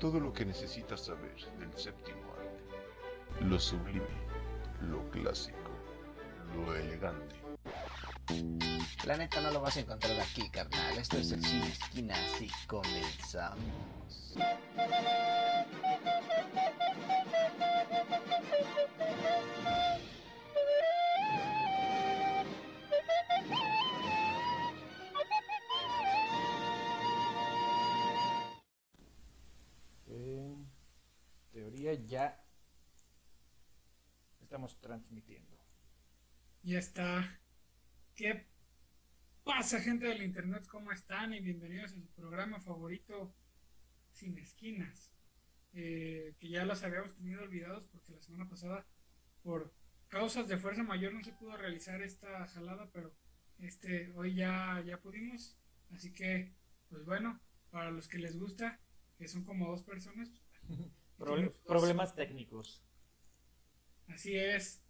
Todo lo que necesitas saber del séptimo arte. Lo sublime, lo clásico, lo elegante. La neta no lo vas a encontrar aquí, carnal. Esto es el Cine Esquinas y comenzamos. Transmitiendo. Ya está. ¿Qué pasa, gente del internet? ¿Cómo están? Y bienvenidos a su programa favorito, Sin Esquinas. Eh, que ya los habíamos tenido olvidados porque la semana pasada, por causas de fuerza mayor, no se pudo realizar esta jalada, pero este hoy ya, ya pudimos. Así que, pues bueno, para los que les gusta, que son como dos personas, Dos. problemas técnicos. Así es.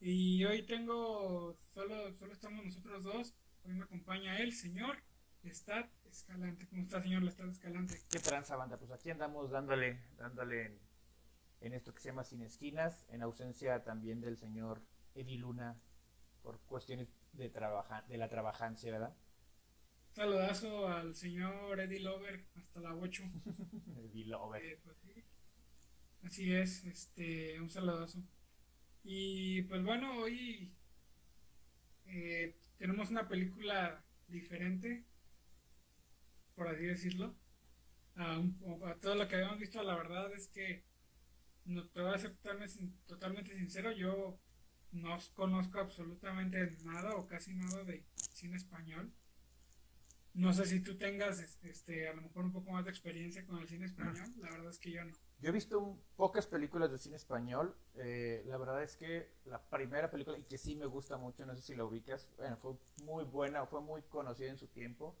Y hoy tengo, solo, solo estamos nosotros dos. Hoy me acompaña el señor Lestat Escalante. ¿Cómo está, señor Lestat Escalante? ¿Qué tranza, banda? Pues aquí andamos dándole, dándole en, en esto que se llama Sin Esquinas, en ausencia también del señor Eddie Luna por cuestiones de, trabaja, de la trabajancia, ¿verdad? Saludazo al señor Eddie Lover hasta la 8. Eddie Lover. Eh, pues, sí. Así es, este, un saludazo. Y pues bueno, hoy eh, tenemos una película diferente, por así decirlo, a, un- a todo lo que habíamos visto. La verdad es que no te voy a ser totalmente sincero, yo no conozco absolutamente nada o casi nada de cine español. No sé si tú tengas este, a lo mejor un poco más de experiencia con el cine español, la verdad es que yo no. Yo he visto un- pocas películas de cine español. eh, la verdad es que la primera película, y que sí me gusta mucho, no sé si la ubicas, bueno, fue muy buena, fue muy conocida en su tiempo,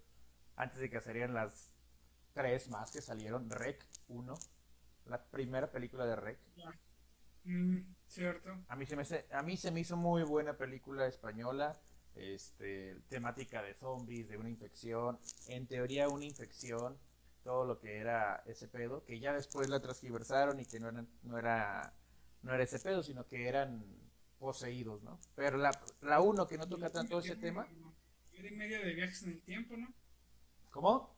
antes de que salieran las tres más que salieron, Rec 1, la primera película de Rec. Mm, cierto. A mí se me, hace- a mí se me hizo muy buena película española, este, temática de zombies, de una infección, en teoría una infección, todo lo que era ese pedo, que ya después la transgiversaron y que no, eran, no, era, no era ese pedo, sino que eran poseídos, ¿no? Pero la, la uno que no toca tanto ese tema, Hora y media de viajes en el tiempo, ¿no? ¿cómo?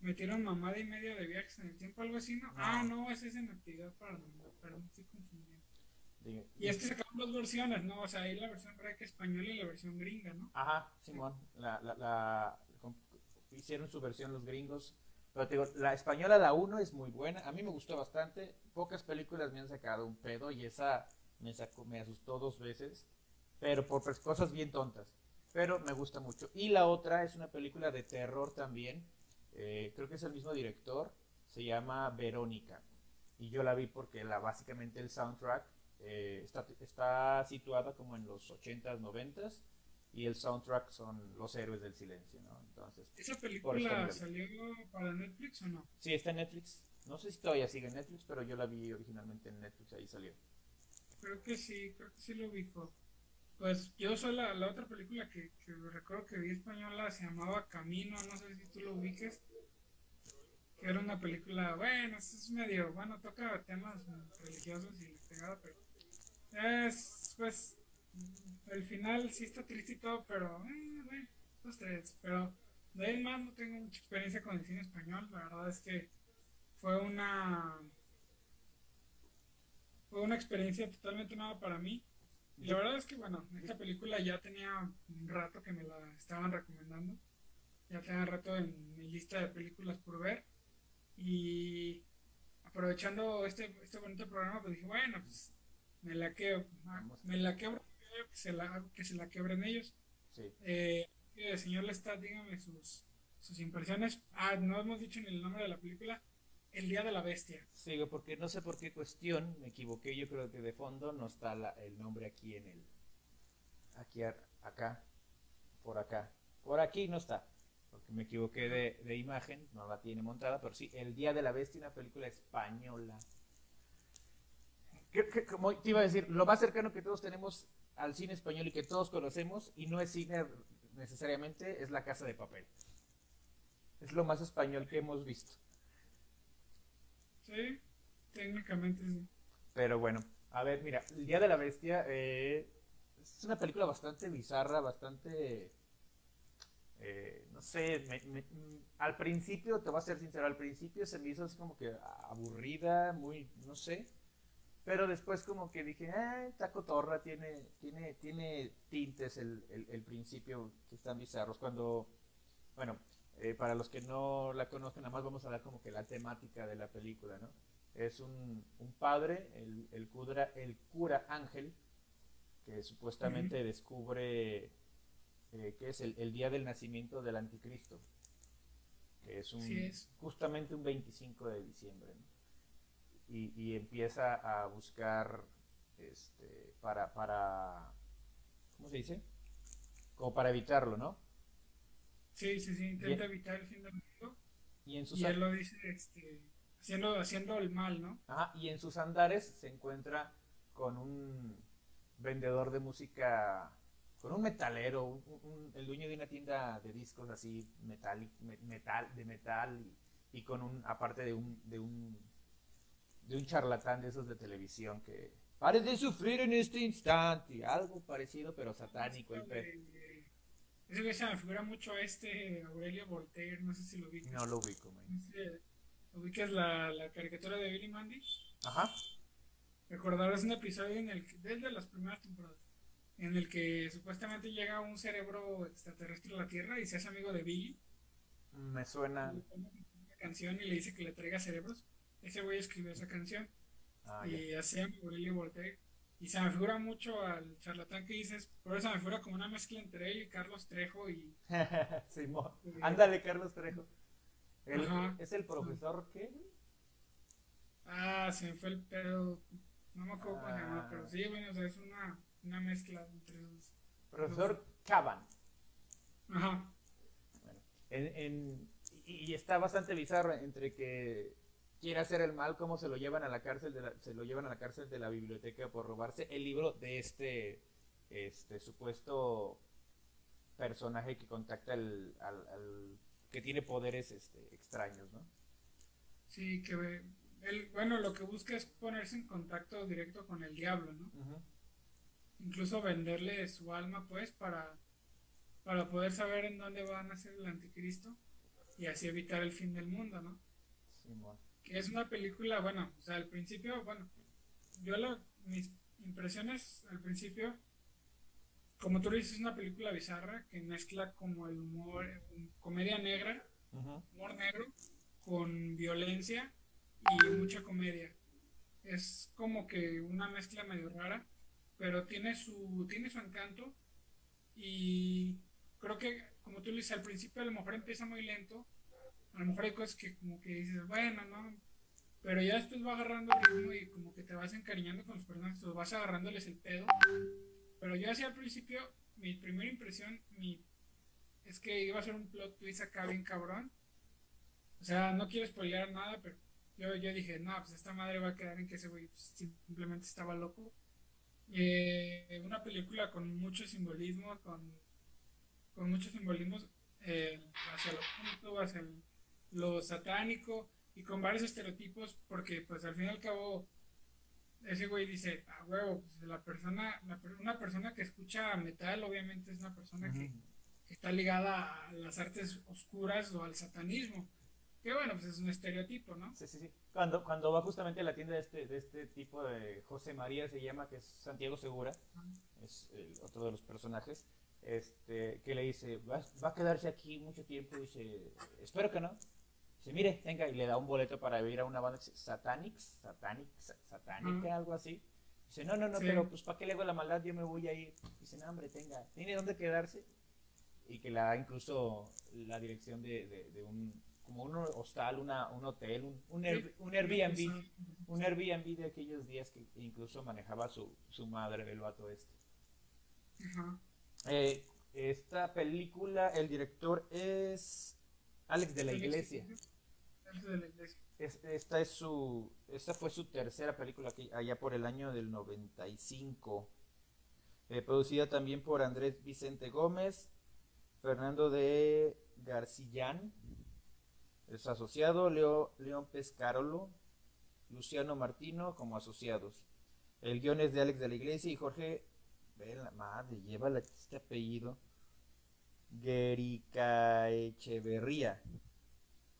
Metieron mamada y media de viajes en el tiempo, algo así, ¿no? No. Ah, no, ese es en actividad paranormal, perdón, estoy confundiendo. Y es que sacaron dos versiones, ¿no? O sea, hay la versión rec española y la versión gringa, ¿no? Ajá, Simón, la, la, la- hicieron su versión los gringos. La española, la 1 es muy buena. A mí me gustó bastante. Pocas películas me han sacado un pedo y esa me, sacó, me asustó dos veces. Pero por cosas bien tontas. Pero me gusta mucho. Y la otra es una película de terror también. eh, creo que es el mismo director. Se llama Verónica. Y yo la vi porque la, básicamente el soundtrack eh, está, está situada como en los 80s, 90s y el soundtrack son los héroes del silencio, ¿no? Entonces, ¿Esa película salió para Netflix o no? sí, está en Netflix. No sé si todavía sigue en Netflix, pero yo la vi originalmente en Netflix, ahí salió. Creo que sí, creo que sí lo ubico. Pues yo soy la, la otra película que, que recuerdo que vi española se llamaba Camino, no sé si tú lo ubiques. Que era una película, bueno, es medio, bueno, toca temas religiosos y la pegada, pero es, pues, el final sí está triste y todo, pero, eh, bueno, los tres. Pero de ahí más no tengo mucha experiencia con el cine español, la verdad es que fue una fue una experiencia totalmente nueva para mí. Y la verdad es que, bueno, esta película ya tenía un rato que me la estaban recomendando. Ya tenía rato en mi lista de películas por ver. Y aprovechando este, este bonito programa, pues dije, bueno, pues me la quebro. Me la quebro, que se la, que se la quebren ellos. Sí. Eh, señor Lestat, dígame sus, sus impresiones. Ah, no hemos dicho ni el nombre de la película. El Día de la Bestia. Sigo porque no sé por qué cuestión me equivoqué. Yo creo que de fondo no está la- el nombre aquí en el. Aquí, acá, por acá. Por aquí no está. Porque me equivoqué de, de imagen, no la tiene montada, pero sí, El Día de la Bestia, una película española. Que- que- como te iba a decir, lo más cercano que todos tenemos al cine español y que todos conocemos, y no es cine necesariamente, es La Casa de Papel. Es lo más español que hemos visto. Sí, técnicamente sí. Pero bueno, a ver, mira, El Día de la Bestia eh, es una película bastante bizarra, bastante... eh, no sé, me- me- mm, al principio, te voy a ser sincero, al principio se me hizo así como que aburrida, muy, no sé. Pero después como que dije, eh, está cotorra, tiene, tiene, tiene tintes el, el, el principio que están bizarros. Cuando, bueno, eh, para los que no la conozcan, nada más vamos a dar como que la temática de la película, ¿no? Es un, un padre, el, el, cura, el cura Ángel, que supuestamente descubre eh, que es el, el día del nacimiento del anticristo, que es, un, es. justamente un 25 de diciembre, ¿no? Y, y empieza a buscar este, para, para, ¿cómo se dice? Como para evitarlo, ¿no? Sí, sí, sí, intenta evitar el fin del mundo. Y en sus, Y a- él lo dice este, haciendo, haciendo el mal, ¿no? ajá, y en sus andares se encuentra con un vendedor de música, con un metalero, un- un- el dueño de una tienda de discos así, metal, me- metal de metal, y, y con un, aparte de un, de un, de un charlatán de esos de televisión que pare de sufrir en este instante, algo parecido pero satánico el pe- Eh, Ese güey se me figura mucho a este Aurelio Voltaire, no sé si lo vi. No lo ubico, man. ubicas la, la caricatura de Billy Mandy. Ajá. Recordarás un episodio en el que, desde las primeras temporadas, en el que supuestamente llega un cerebro extraterrestre a la Tierra y se hace amigo de Billy. Me suena. Le pone una canción y le dice que le traiga cerebros. Ese güey escribió esa canción Ah, y hacía Aurelio Voltaire. Y se me figura mucho al charlatán que dices, por eso me figura como una mezcla entre él y Carlos Trejo y Simón. Ándale, Carlos Trejo. El-. ¿Es el profesor qué? Ah, se me fue el pedo. No me acuerdo cómo se llama, Ah. pero sí, bueno, o sea, es una, una mezcla entre los. Profesor Caban. Ajá. En, en- y está bastante bizarro entre que quiere hacer el mal, cómo se lo llevan a la cárcel, de la- se lo llevan a la cárcel de la biblioteca por robarse el libro de este, este supuesto personaje que contacta al, al- al- que tiene poderes este, extraños, ¿no? Sí, que él, bueno, lo que busca es ponerse en contacto directo con el diablo, ¿no? Incluso venderle su alma, pues, para, para poder saber en dónde va a nacer el anticristo y así evitar el fin del mundo, ¿no? Simón. Que es una película, bueno, o sea, al principio, bueno, yo lo, mis impresiones al principio, como tú dices, es una película bizarra que mezcla como el humor, um, comedia negra, humor negro, con violencia y mucha comedia. Es como que una mezcla medio rara, pero tiene su, tiene su encanto y creo que, como tú dices, al principio a lo mejor empieza muy lento, a lo mejor hay cosas que como que dices, bueno, ¿no? Pero ya después va agarrando ritmo y como que te vas encariñando con los personajes, o vas agarrándoles el pedo. Pero yo así al principio, mi primera impresión mi, es que iba a ser un plot twist acá bien cabrón. O sea, no quiero spoilear nada, pero yo, yo dije, no, pues esta madre va a quedar en que ese güey simplemente estaba loco. Eh, una película con mucho simbolismo, con, con muchos simbolismos eh, hacia lo oculto, hacia el- lo satánico y con varios estereotipos, porque pues al fin y al cabo ese güey dice, a huevo, pues la persona, la una persona que escucha metal obviamente es una persona que, está ligada a las artes oscuras o al satanismo. Que bueno, pues es un estereotipo, ¿no? Sí, sí, sí. Cuando, cuando va justamente a la tienda de este, de este tipo de José María, se llama, que es Santiago Segura, es el otro de los personajes, este, que le dice, va, va a quedarse aquí mucho tiempo, dice, espero que no. Dice, mire, venga, y le da un boleto para ir a una banda que se- Satanix, Satanic, Sa- Satánica, Ajá. algo así. Dice, no, no, no, Sí. pero pues ¿para qué le hago la maldad? Yo me voy a ir. Dice, no, hombre, tenga, tiene dónde quedarse. Y que le da incluso la dirección de, de, de un, como un hostal, una, un hotel, un, un, Air- un Airbnb un Airbnb de aquellos días que incluso manejaba su, su madre, el vato este. Eh, esta película, el director es Alex de la Iglesia. Es- esta es su, esta fue su tercera película que allá por el año del 95. Eh, producida también por Andrés Vicente Gómez, Fernando de Garcillán, es asociado, Leo, León Pescarolo, Luciano Martino como asociados. El guion es de Alex de la Iglesia y Jorge, ve la madre, lleva este apellido, Guerica Echeverría.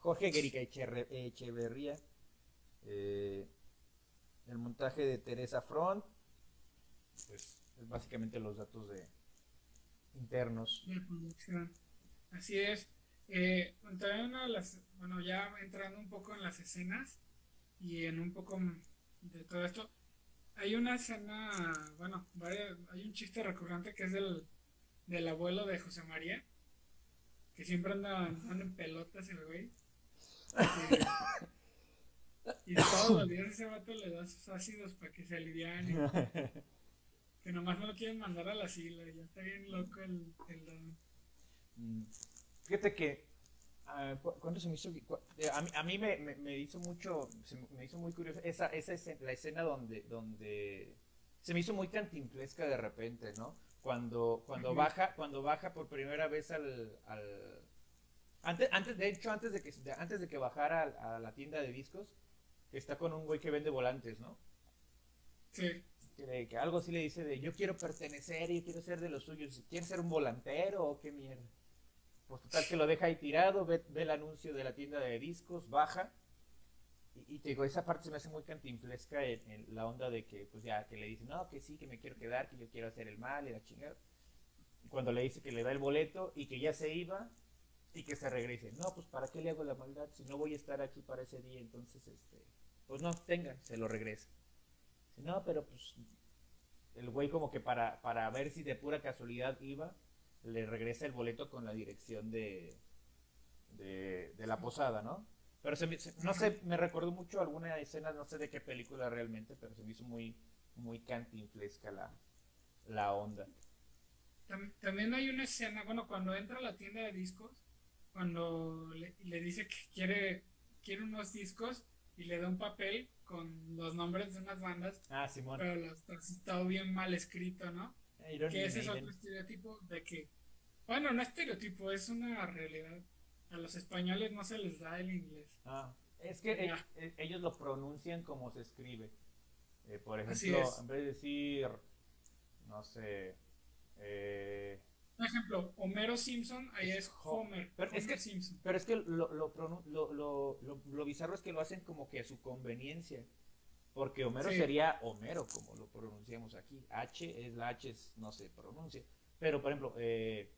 Jorge Guerica Echeverría. Eh, el montaje de Teresa Front. Pues es básicamente los datos de internos. de producción. Así es. Eh, también de las, bueno, ya entrando un poco en las escenas y en un poco de todo esto, hay una escena, bueno, hay un chiste recurrente que es del, del abuelo de José María, que siempre anda, anda en pelotas el güey. Y, todos los días ese vato le da sus ácidos para que se aliviane. Que nomás no lo quieren mandar a la sila, ya está bien loco el, el don. Mm, Fíjate que ah, cu- ¿cuándo se me hizo? eh, A mí, a mí me, me- me hizo mucho, se me- hizo muy curioso esa, esa escena, la escena donde, donde se me hizo muy cantinflesca de repente, ¿no? Cuando, cuando baja, cuando baja por primera vez al, al antes, antes, de hecho, antes de que, de- antes de que bajara a, a la tienda de discos, está con un güey que vende volantes, ¿no? Sí, que, algo así le dice de yo quiero pertenecer y quiero ser de los suyos. ¿Quieres ser un volantero o qué mierda? Pues total que lo deja ahí tirado, ve, ve el anuncio de la tienda de discos, baja. Y, y te digo, esa parte se me hace muy cantinflesca en, en la onda de que, pues ya, que le dice, no, que sí, que me quiero quedar, que yo quiero hacer el mal y la chingada. Cuando le dice que le da el boleto y que ya se iba y que se regrese. No, pues ¿para qué le hago la maldad? Si no voy a estar aquí para ese día, entonces, este, pues no, tenga, se lo regresa. No, pero pues el güey como que para, para ver si de pura casualidad iba, le regresa el boleto con la dirección de, de, de la posada, ¿no? Pero se me- se- no sé, me recordó mucho alguna escena, no sé de qué película realmente, pero se me hizo muy, muy cantinflesca la, la onda. Tam- también hay una escena, bueno, cuando entra a la tienda de discos, cuando le, le dice que quiere, quiere unos discos y le da un papel con los nombres de unas bandas, Ah, Simón. pero los, está bien mal escrito, ¿no? Iron Que ese es otro estereotipo de que, bueno, no estereotipo, es una realidad. A los españoles no se les da el inglés. Ah, es que e- e- ellos lo pronuncian como se escribe. Eh, por ejemplo, es. en vez de decir, no sé, eh, Por ejemplo, Homero Simpson, ahí es Homer. Pero es que- Simpson. Pero es que lo, lo, lo, lo, lo- lo bizarro es que lo hacen como que a su conveniencia. Porque Homero Sí. sería Homero, como lo pronunciamos aquí. H es la H, es- no se pronuncia. Pero, por ejemplo, eh,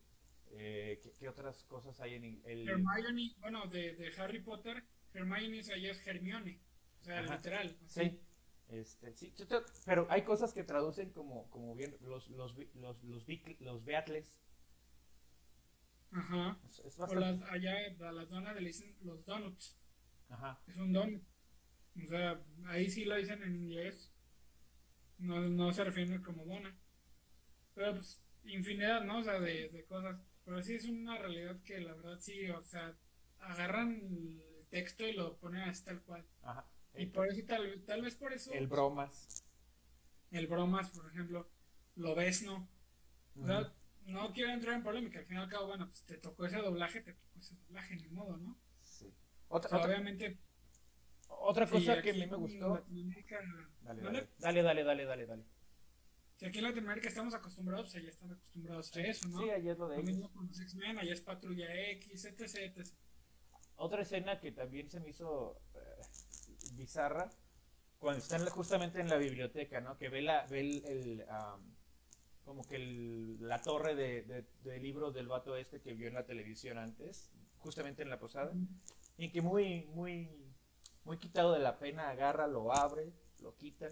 eh, ¿qué, qué otras cosas hay en el... Hermione, bueno, de, de Harry Potter, Hermione ahí es Hermione. O sea, Ajá. literal. así. Sí, este, sí, pero hay cosas que traducen como, como bien los, los, los, los, los Beatles. Ajá. Es, es O las, allá a las donas le dicen los donuts. Ajá. Es un donut. O sea, ahí sí lo dicen en inglés. No, no se refieren como dona. Pero pues, infinidad, ¿no? O sea, de, de cosas. Pero sí es una realidad que la verdad sí, o sea, agarran el texto y lo ponen así tal cual. Ajá. Y por eso, tal, tal vez por eso, El bromas. el bromas, por ejemplo, lo ves, ¿no? Sea, no quiero entrar en polémica, al fin y al cabo, bueno, pues te tocó ese doblaje, te tocó ese doblaje, ni modo, ¿no? Sí. O Otra, sea, otra, obviamente, otra si cosa que a mí me gustó. Latinoamérica, Dale, ¿vale? dale, dale, dale, dale, dale. Si aquí en Latinoamérica estamos acostumbrados, pues allá están acostumbrados a eso, ¿no? Sí, ayer es lo de Lo mismo con los X-Men, allá es Patrulla X, etc, etc. Otra escena que también se me hizo eh, bizarra, cuando está en la- justamente en la biblioteca, ¿no? Que ve, la, ve el, el, am, como que el- la torre de, de- de libros del vato este que vio en la televisión antes, justamente en la posada, y que muy, muy, muy quitado de la pena agarra, lo abre, lo quita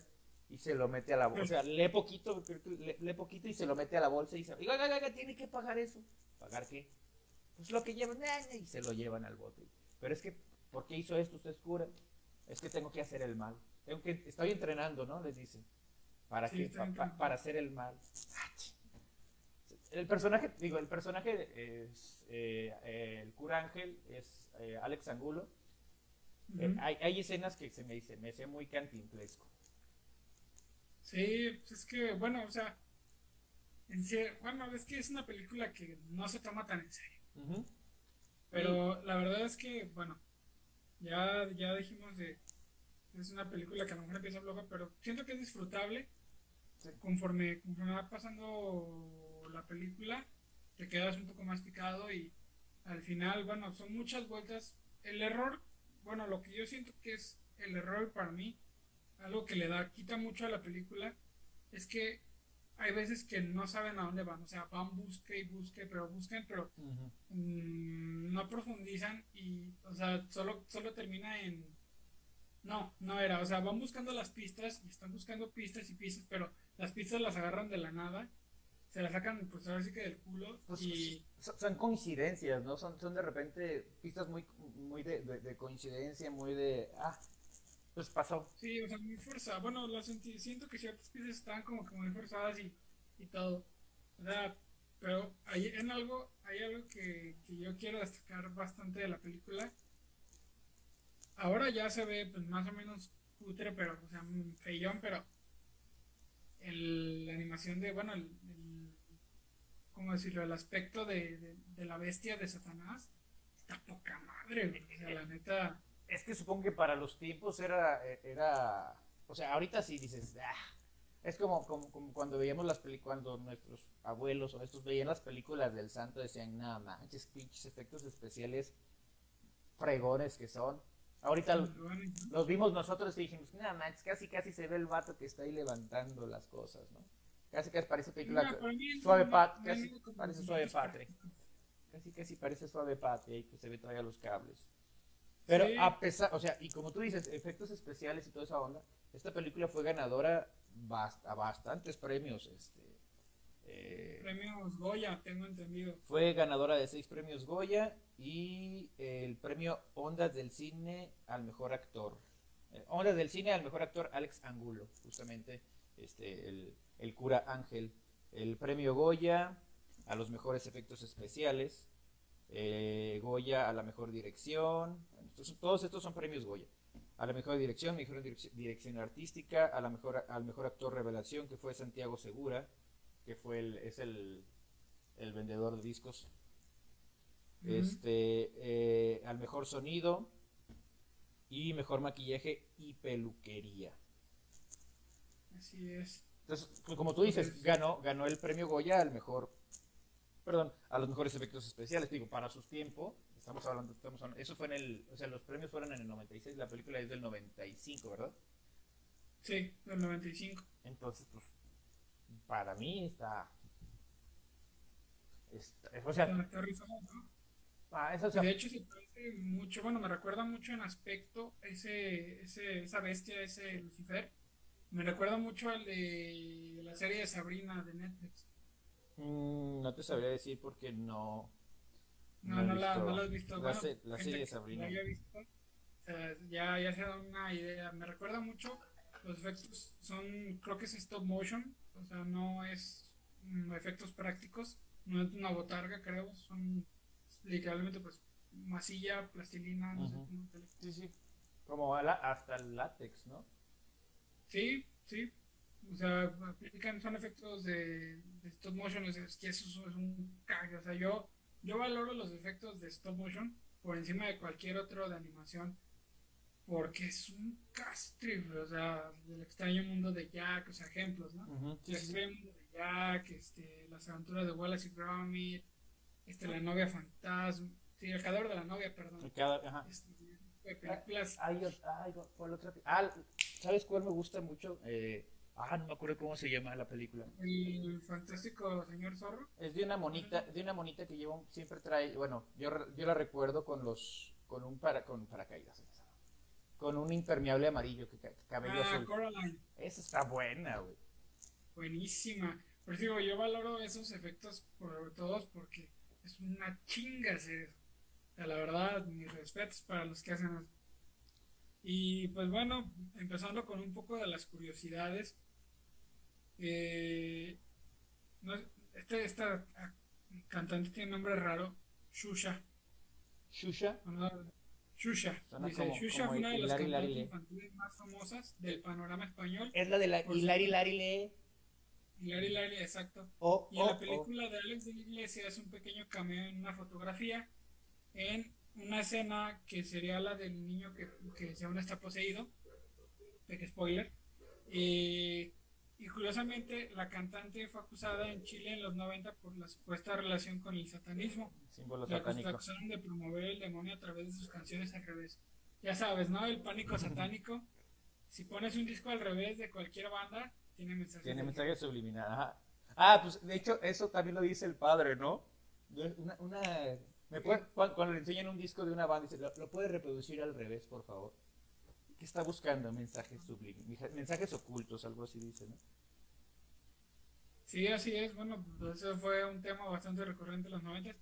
y se lo mete a la bolsa. O sea, lee poquito, lee, lee poquito y se lo mete a la bolsa y dice, oiga, oiga, oiga, tiene que pagar eso. ¿Pagar qué? Pues lo que llevan, eh, y se lo llevan al bote. Pero es que, ¿por qué hizo esto usted es cura? Es que tengo que hacer el mal. Tengo que, estoy entrenando, ¿no? Les dice. ¿Para Sí, Pa- para hacer el mal. El personaje, digo, el personaje es, eh, eh, el cura Ángel es eh, Alex Angulo. Ujú. hay, hay escenas que se me dice, me hace muy cantinflesco. Sí, pues es que, bueno, o sea, en serio, bueno, es que es una película que no se toma tan en serio. Pero la verdad es que, bueno, ya, ya dijimos de, es una película que a lo mejor empieza floja, pero siento que es disfrutable. Sí. Conforme, conforme va pasando la película, te quedas un poco más picado y al final, bueno, son muchas vueltas. El error, bueno, lo que yo siento que es el error para mí, algo que le da, quita mucho a la película, es que hay veces que no saben a dónde van, o sea, van busque y busque, pero buscan, pero mm, no profundizan y, o sea, solo, solo termina en... No, no era, o sea, van buscando las pistas y están buscando pistas y pistas, pero las pistas las agarran de la nada, se las sacan, pues ahora sí que del culo Pues, y... son, son coincidencias, ¿no? Son, son de repente pistas muy, muy de, de- de coincidencia, muy de... Ah, pues pasó. Sí, o sea, muy forzada. Bueno, sentí, siento que ciertas piezas estaban como que muy forzadas y, y todo. O sea, pero hay en algo, hay algo que, que yo quiero destacar bastante de la película. Ahora ya se ve pues más o menos cutre, pero, o sea, feillón, pero el, la animación de, bueno, el, el- ¿cómo decirlo? El aspecto de, de, la bestia de Satanás está poca madre. O sea, la neta... Es que supongo que para los tiempos era, era, o sea, ahorita sí dices, "Ah", es como, como, como cuando veíamos las películas, cuando nuestros abuelos o estos veían las películas del santo, decían, nada manches, pinches efectos especiales fregones que son. Ahorita los vimos nosotros y dijimos, nada manches, casi casi se ve el vato que está ahí levantando las cosas, ¿no? Casi casi parece película, No, suave pat, casi parece suave práctico. Casi casi parece suave patria y que se ve todavía los cables. Pero Sí. a pesar, o sea, y como tú dices, efectos especiales y toda esa onda, esta película fue ganadora bast- a bastantes premios. Este, eh, Premios Goya, tengo entendido. fue ganadora de seis premios Goya y el premio Ondas del Cine al mejor actor. Eh, Ondas del Cine al mejor actor Alex Angulo, justamente este, el, el cura Ángel. El premio Goya a los mejores efectos especiales. eh, Goya a la mejor dirección. Todos estos son premios Goya. A la mejor dirección, mejor direc- dirección artística, a la mejor, al mejor actor revelación, que fue Santiago Segura, que fue el, es el, el vendedor de discos. Este, eh, al mejor sonido y mejor maquillaje y peluquería. Así es. Entonces, pues, como tú dices, ganó, ganó el premio Goya al mejor, perdón, a los mejores efectos especiales. Digo, para sus tiempos, estamos hablando, estamos hablando- eso fue en el, o sea, los premios fueron en el 96, la película es del 95, ¿verdad? Sí, del 95. Entonces, pues, para mí está, está- o sea, Está- está rifado, ¿no? ah, eso, sea, De hecho, se parece mucho, bueno, me recuerda mucho en aspecto ese, ese, esa bestia, ese Lucifer. Me recuerda mucho al de la serie de Sabrina de Netflix. mm, no te sabría decir porque no, No, he no, la, no la has visto. La, Bueno, se- la gente serie de Sabrina. la haya visto, o sea, ya, ya se da una idea. Me recuerda mucho. Los efectos son, creo que es stop motion. O sea, no es mm, efectos prácticos. No es una botarga, creo. Son literalmente, pues, masilla, plastilina, no sé cómo le- Sí, sí. Como la- hasta el látex, ¿no? Sí, sí. O sea, aplican, son efectos de, de stop motion. o sea, es que eso es un cague. O sea, yo, yo valoro los efectos de stop motion por encima de cualquier otro de animación. Porque es un castre, o sea, del extraño mundo de Jack, o sea, ejemplos, ¿no? Sí, El sí. extraño mundo de Jack, este, las aventuras de Wallace y Gromit, este, la novia fantasma, sí, el cadáver de la novia, perdón. Cada- ajá. Este, de películas. Ay, ay, ¿cuál otra? Ah, ¿sabes cuál me gusta mucho? Eh, ah, no me acuerdo cómo se llama la película. El fantástico señor zorro. Es de una monita, de una monita que lleva un- siempre trae, bueno, yo, re- yo la recuerdo con los, con un para, con paracaídas, con un impermeable amarillo que ca- cabello Ah, azul. Coraline. Esa está buena, güey. Buenísima. Por eso digo, yo valoro esos efectos por todos porque es una chinga hacer eso. Sea, la verdad, mis respetos para los que hacen eso. Y pues bueno, empezando con un poco de las curiosidades. Eh, no, este, esta ah, cantante tiene nombre raro, Shusha. Shusha. ¿no? Shusha. Suena Dice, como- Shusha como fue una de las cantantes infantiles más famosas del panorama español. Es la de la. Larry Lee. Hilary Larry, exacto. Oh, Y en oh, la oh. película de Alex de la Iglesia es un pequeño cameo en una fotografía, en una escena que sería la del niño que, que según está poseído. peque spoiler. Eh, y curiosamente, la cantante fue acusada en Chile en los 90 por la supuesta relación con el satanismo. Símbolo La satánico. acusaron de promover el demonio a través de sus canciones al revés. Ya sabes, ¿no? El pánico satánico. Si pones un disco al revés de cualquier banda, tiene mensajes. Tiene de- mensaje subliminal. Ajá. Ah, pues de hecho, eso también lo dice el padre, ¿no? Una, una, ¿me puede- cuando, cuando le enseñan un disco de una banda, dice, ¿lo, lo puede reproducir al revés, por favor? ¿Qué está buscando? Mensajes subliminales, mensajes ocultos, algo así dice, ¿no? Sí, así es. Bueno, pues eso fue un tema bastante recurrente en los 90.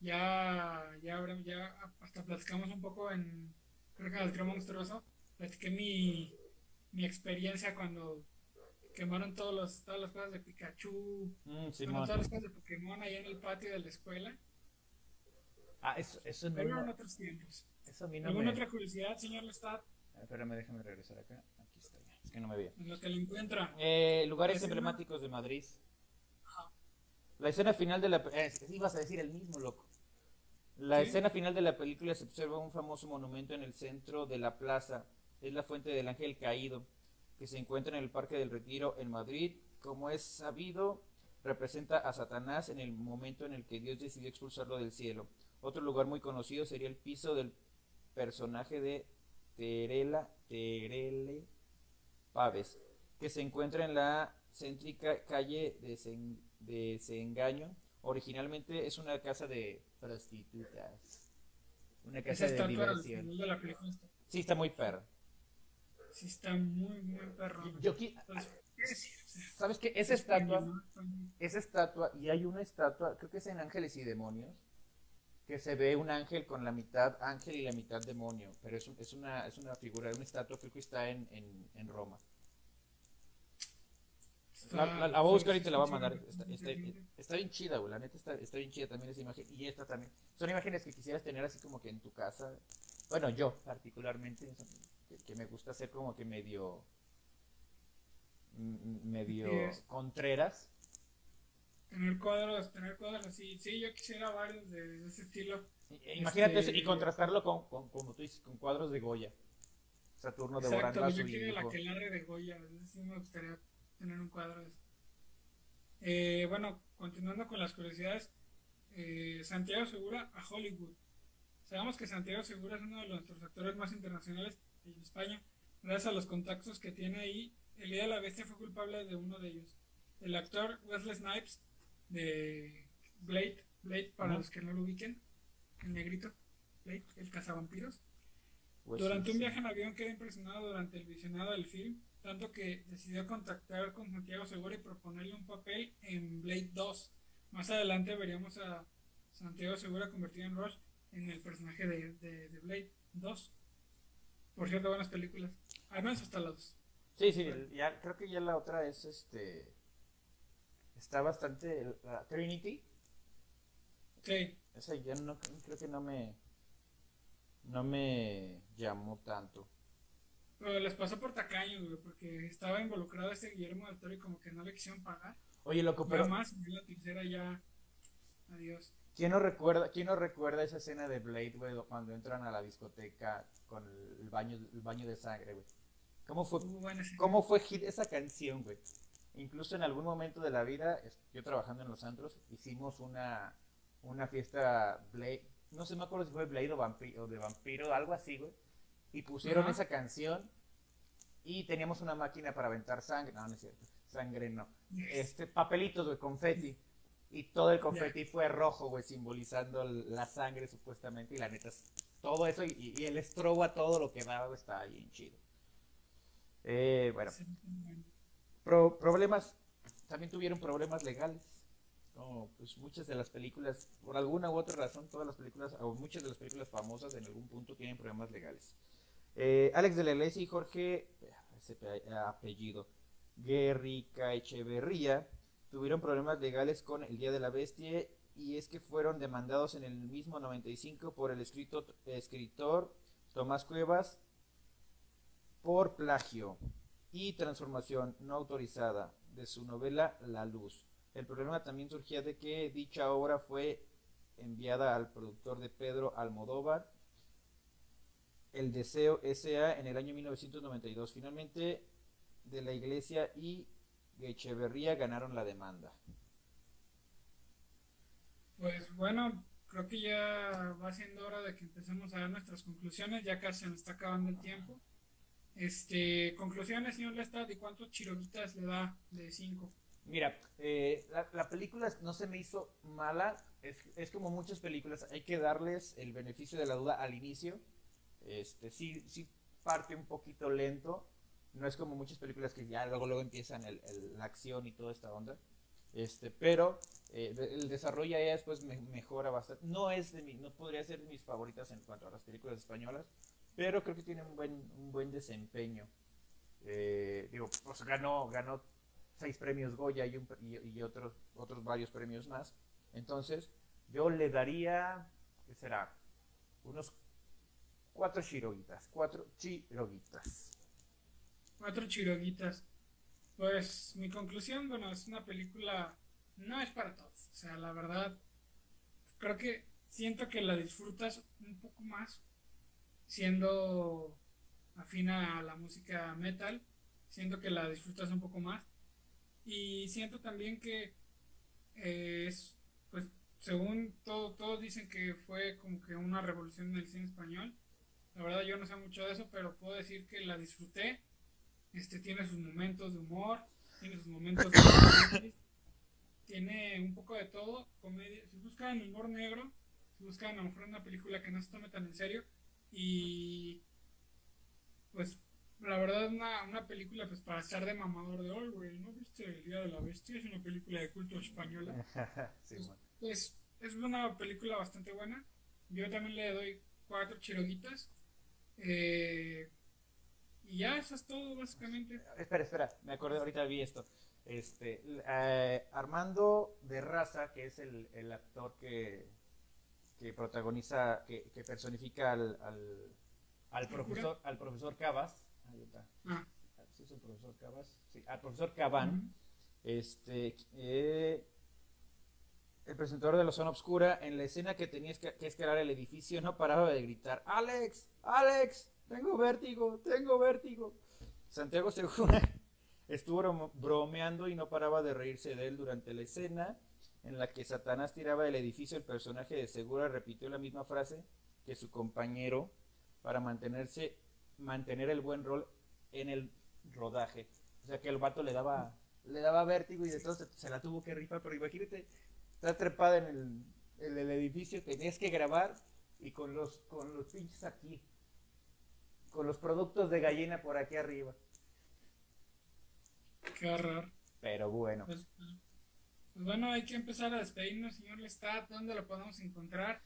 Ya, ya, ya hasta platicamos un poco en, creo que en el trío monstruoso, platiqué mi, mi experiencia cuando quemaron todos los, todas las cosas de Pikachu, Mm, bueno, Simón. todas las cosas de Pokémon ahí en el patio de la escuela. Ah, eso, eso no, Pero en no- otros tiempos. eso a mí no ¿Alguna me... otra curiosidad, señor Lestat, Ah, Espérame, déjame regresar acá. Aquí está ya. Es que no me veía. en lo que lo encuentra? Eh, lugares emblemáticos de Madrid. Ajá. La escena final de la... Eh, ibas a decir el mismo, loco. La ¿Sí? escena final de la película se observa un famoso monumento en el centro de la plaza. Es la fuente del ángel caído, que se encuentra en el Parque del Retiro en Madrid. Como es sabido, representa a Satanás en el momento en el que Dios decidió expulsarlo del cielo. Otro lugar muy conocido sería el piso del personaje de Terela, Terele Paves, que se encuentra en la céntrica calle de, Sen- de Sengaño. Originalmente es una casa de prostitutas. Una casa de diversión. de la película está, Sí, está muy perro. sí está muy, muy perro. Yo qui- Pues, ¿qué decir? O sea, ¿Sabes qué? Esa es estatua, esa estatua, y hay una estatua, creo que es en Ángeles y Demonios, que se ve un ángel con la mitad ángel y la mitad demonio, pero es, es, una, es una figura, una estatua, creo que está en, en, en Roma. La, la- la voy a buscar y te la voy a mandar. Está, está- está bien chida, güey. La neta está, está bien chida también esa imagen. Y esta también. Son imágenes que quisieras tener así como que en tu casa. Bueno, yo particularmente. Que, que me gusta hacer como que medio. Medio contreras. Tener cuadros, tener cuadros así. Sí, yo quisiera varios de, de ese estilo. E- Imagínate Este- eso y contrastarlo con, con, como tú dices, con cuadros de Goya. Saturno devorando Exacto, a yo su quiero la que de Goya. Sí me gustaría tener un cuadro de eso. Eh, bueno, continuando con las curiosidades. eh, Santiago Segura a Hollywood. Sabemos que Santiago Segura es uno de nuestros actores más internacionales en España. Gracias a los contactos que tiene ahí, El Día de la Bestia fue culpable de uno de ellos. El actor Wesley Snipes de Blade, Blade para los que no lo ubiquen, el negrito, Blade, el cazavampiros. Pues, Durante un viaje en avión quedó impresionado durante el visionado del film, tanto que decidió contactar con Santiago Segura y proponerle un papel en Blade 2. Más adelante veríamos a Santiago Segura convertido en Rush en el personaje de, de- de Blade 2. Por cierto, buenas películas. Al menos hasta la 2. Sí, sí, ya, creo que ya la otra es este. Está bastante. la Trinity. Sí, Esa ya no creo que no me. No me llamó tanto. Pero les pasó por tacaño, güey, porque estaba involucrado este Guillermo del Toro y como que no le quisieron pagar. Oye, loco, Pero más, la tercera ya. Adiós. ¿quién no recuerda, quién no recuerda esa escena de Blade, güey, cuando entran a la discoteca con el baño, el baño de sangre, güey? ¿Cómo fue, cómo fue hit esa canción, güey? Incluso en algún momento de la vida, yo trabajando en los antros, hicimos una, una fiesta Blade, no sé, me acuerdo si fue Blade o, vampiro, o de vampiro, algo así, güey. Y pusieron esa canción y teníamos una máquina para aventar sangre, no, no es cierto, sangre no. este, papelitos, güey, confeti. Y todo el confeti fue rojo, güey, simbolizando la sangre supuestamente. Y la neta, todo eso y, y el estrobo a todo lo que daba, estaba bien chido. Eh, bueno, pro- problemas, también tuvieron problemas legales. Como pues muchas de las películas, por alguna u otra razón, todas las películas, o muchas de las películas famosas en algún punto tienen problemas legales. Eh, Alex de la Iglesia y Jorge, ese pe- apellido, Guerrica Echeverría, tuvieron problemas legales con El Día de la Bestia y es que fueron demandados en el mismo 95 por el escrito, escritor Tomás Cuevas por plagio y transformación no autorizada de su novela La Luz. El problema también surgía de que dicha obra fue enviada al productor de Pedro Almodóvar El Deseo S.A. en el año 1992. Finalmente, de la Iglesia y Echeverría ganaron la demanda. Pues bueno, creo que ya va siendo hora de que empecemos a dar nuestras conclusiones, ya casi se nos está acabando el tiempo. Este, conclusiones, señor Lestad, ¿y cuántos chiroguitas le da de 5? Mira, eh, la, la película no se me hizo mala, es, es como muchas películas, hay que darles el beneficio de la duda al inicio. Este, sí, sí parte un poquito lento, no es como muchas películas que ya luego luego empiezan el, el- la acción y toda esta onda. Este, pero eh, el desarrollo ya después me- mejora bastante. No es de mi, no podría ser de mis favoritas en cuanto a las películas españolas, pero creo que tiene un buen, un buen desempeño. Eh, digo, pues ganó, ganó seis premios Goya y, un y, y otros, otros varios premios más. Entonces, yo le daría, ¿qué será? Unos cuatro chiroguitas, cuatro chiroguitas. Cuatro chiroguitas. Pues mi conclusión, bueno, es una película, no es para todos. O sea, la verdad, creo que siento que la disfrutas un poco más siendo afina a la música metal. Siento que la disfrutas un poco más. Y siento también que eh, es, pues, según todo, todos dicen que fue como que una revolución en el cine español. La verdad yo no sé mucho de eso, pero puedo decir que la disfruté. Este tiene sus momentos de humor, tiene sus momentos de tiene un poco de todo, comedia. Si buscan humor negro, si buscan a lo mejor una película que no se tome tan en serio y pues la verdad una, una película pues para estar de mamador de güey, ¿no viste El Día de la Bestia? Es una película de culto española. Sí, Pues, bueno. pues es una película bastante buena. Yo también le doy cuatro chiroguitas. Eh, y ya, eso es todo básicamente. Espera, espera, me acordé, ahorita vi esto. Este, eh, Armando de Raza, que es el, el actor que, que protagoniza, que, que personifica al, al, al profesor, al profesor Cabas. Ahí está. Ah, ¿Sí es el profesor Cabas? Sí, al profesor Cabán. Este, eh, el presentador de la zona oscura, en la escena que tenías que, que escalar el edificio, no paraba de gritar, Alex, Alex, tengo vértigo, tengo vértigo. Santiago Segura estuvo brom- bromeando y no paraba de reírse de él durante la escena en la que Satanás tiraba del edificio. El personaje de Segura repitió la misma frase que su compañero para mantenerse, mantener el buen rol en el rodaje. O sea que el vato le daba, le daba vértigo y de todo se, se la tuvo que rifar, pero imagínate, está trepada en el, en el edificio, tenías que grabar y con los, con los pinches aquí, con los productos de gallina por aquí arriba. Qué horror. Pero bueno, Pues, pues, pues bueno, hay que empezar a despedirnos, señor Lestat. ¿Dónde lo podemos encontrar?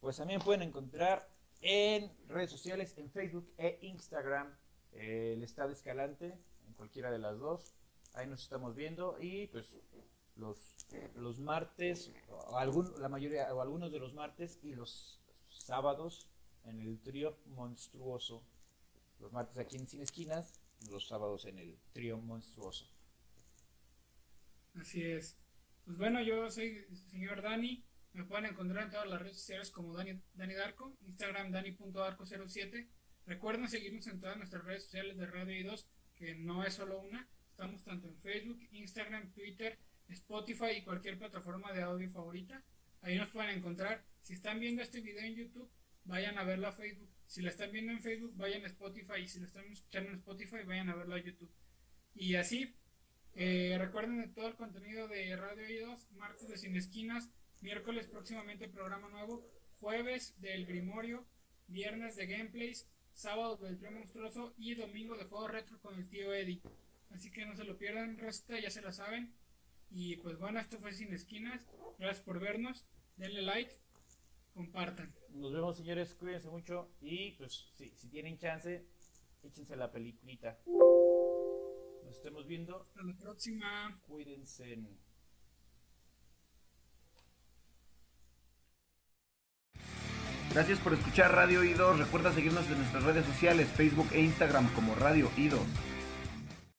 pues también pueden encontrar en redes sociales, en Facebook e Instagram, eh, el Estado Escalante, en cualquiera de las dos. Ahí nos estamos viendo y pues los, los martes, o algún, la mayoría, o algunos de los martes y los sábados en el trío monstruoso. Los martes aquí en Sin Esquinas, los sábados en el trío monstruoso. Así es. Pues bueno, yo soy el señor Dani. Me pueden encontrar en todas las redes sociales como Dani, Dani Darko, Instagram Dani.darko07. Recuerden seguirnos en todas nuestras redes sociales de Radio I2, que no es solo una. Estamos tanto en Facebook, Instagram, Twitter, Spotify y cualquier plataforma de audio favorita. Ahí nos pueden encontrar. Si están viendo este video en YouTube, vayan a verlo a Facebook. Si lo están viendo en Facebook, vayan a Spotify. Y si lo están escuchando en Spotify, vayan a verlo a YouTube. Y así, eh, recuerden de todo el contenido de Radio I2, martes de Sin Esquinas, miércoles próximamente programa nuevo, jueves del Grimorio, viernes de gameplays, sábado del Trío Monstruoso y domingo de juego retro con el tío Eddie. Así que no se lo pierdan, resta, ya se la saben. Y pues bueno, esto fue Sin Esquinas. Gracias por vernos. Denle like, compartan. Nos vemos señores, cuídense mucho y pues sí, si tienen chance, échense la peliculita. Nos estemos viendo, Hasta la próxima. cuídense. Gracias por escuchar Radio I2. Recuerda seguirnos en nuestras redes sociales, Facebook e Instagram como Radio I2.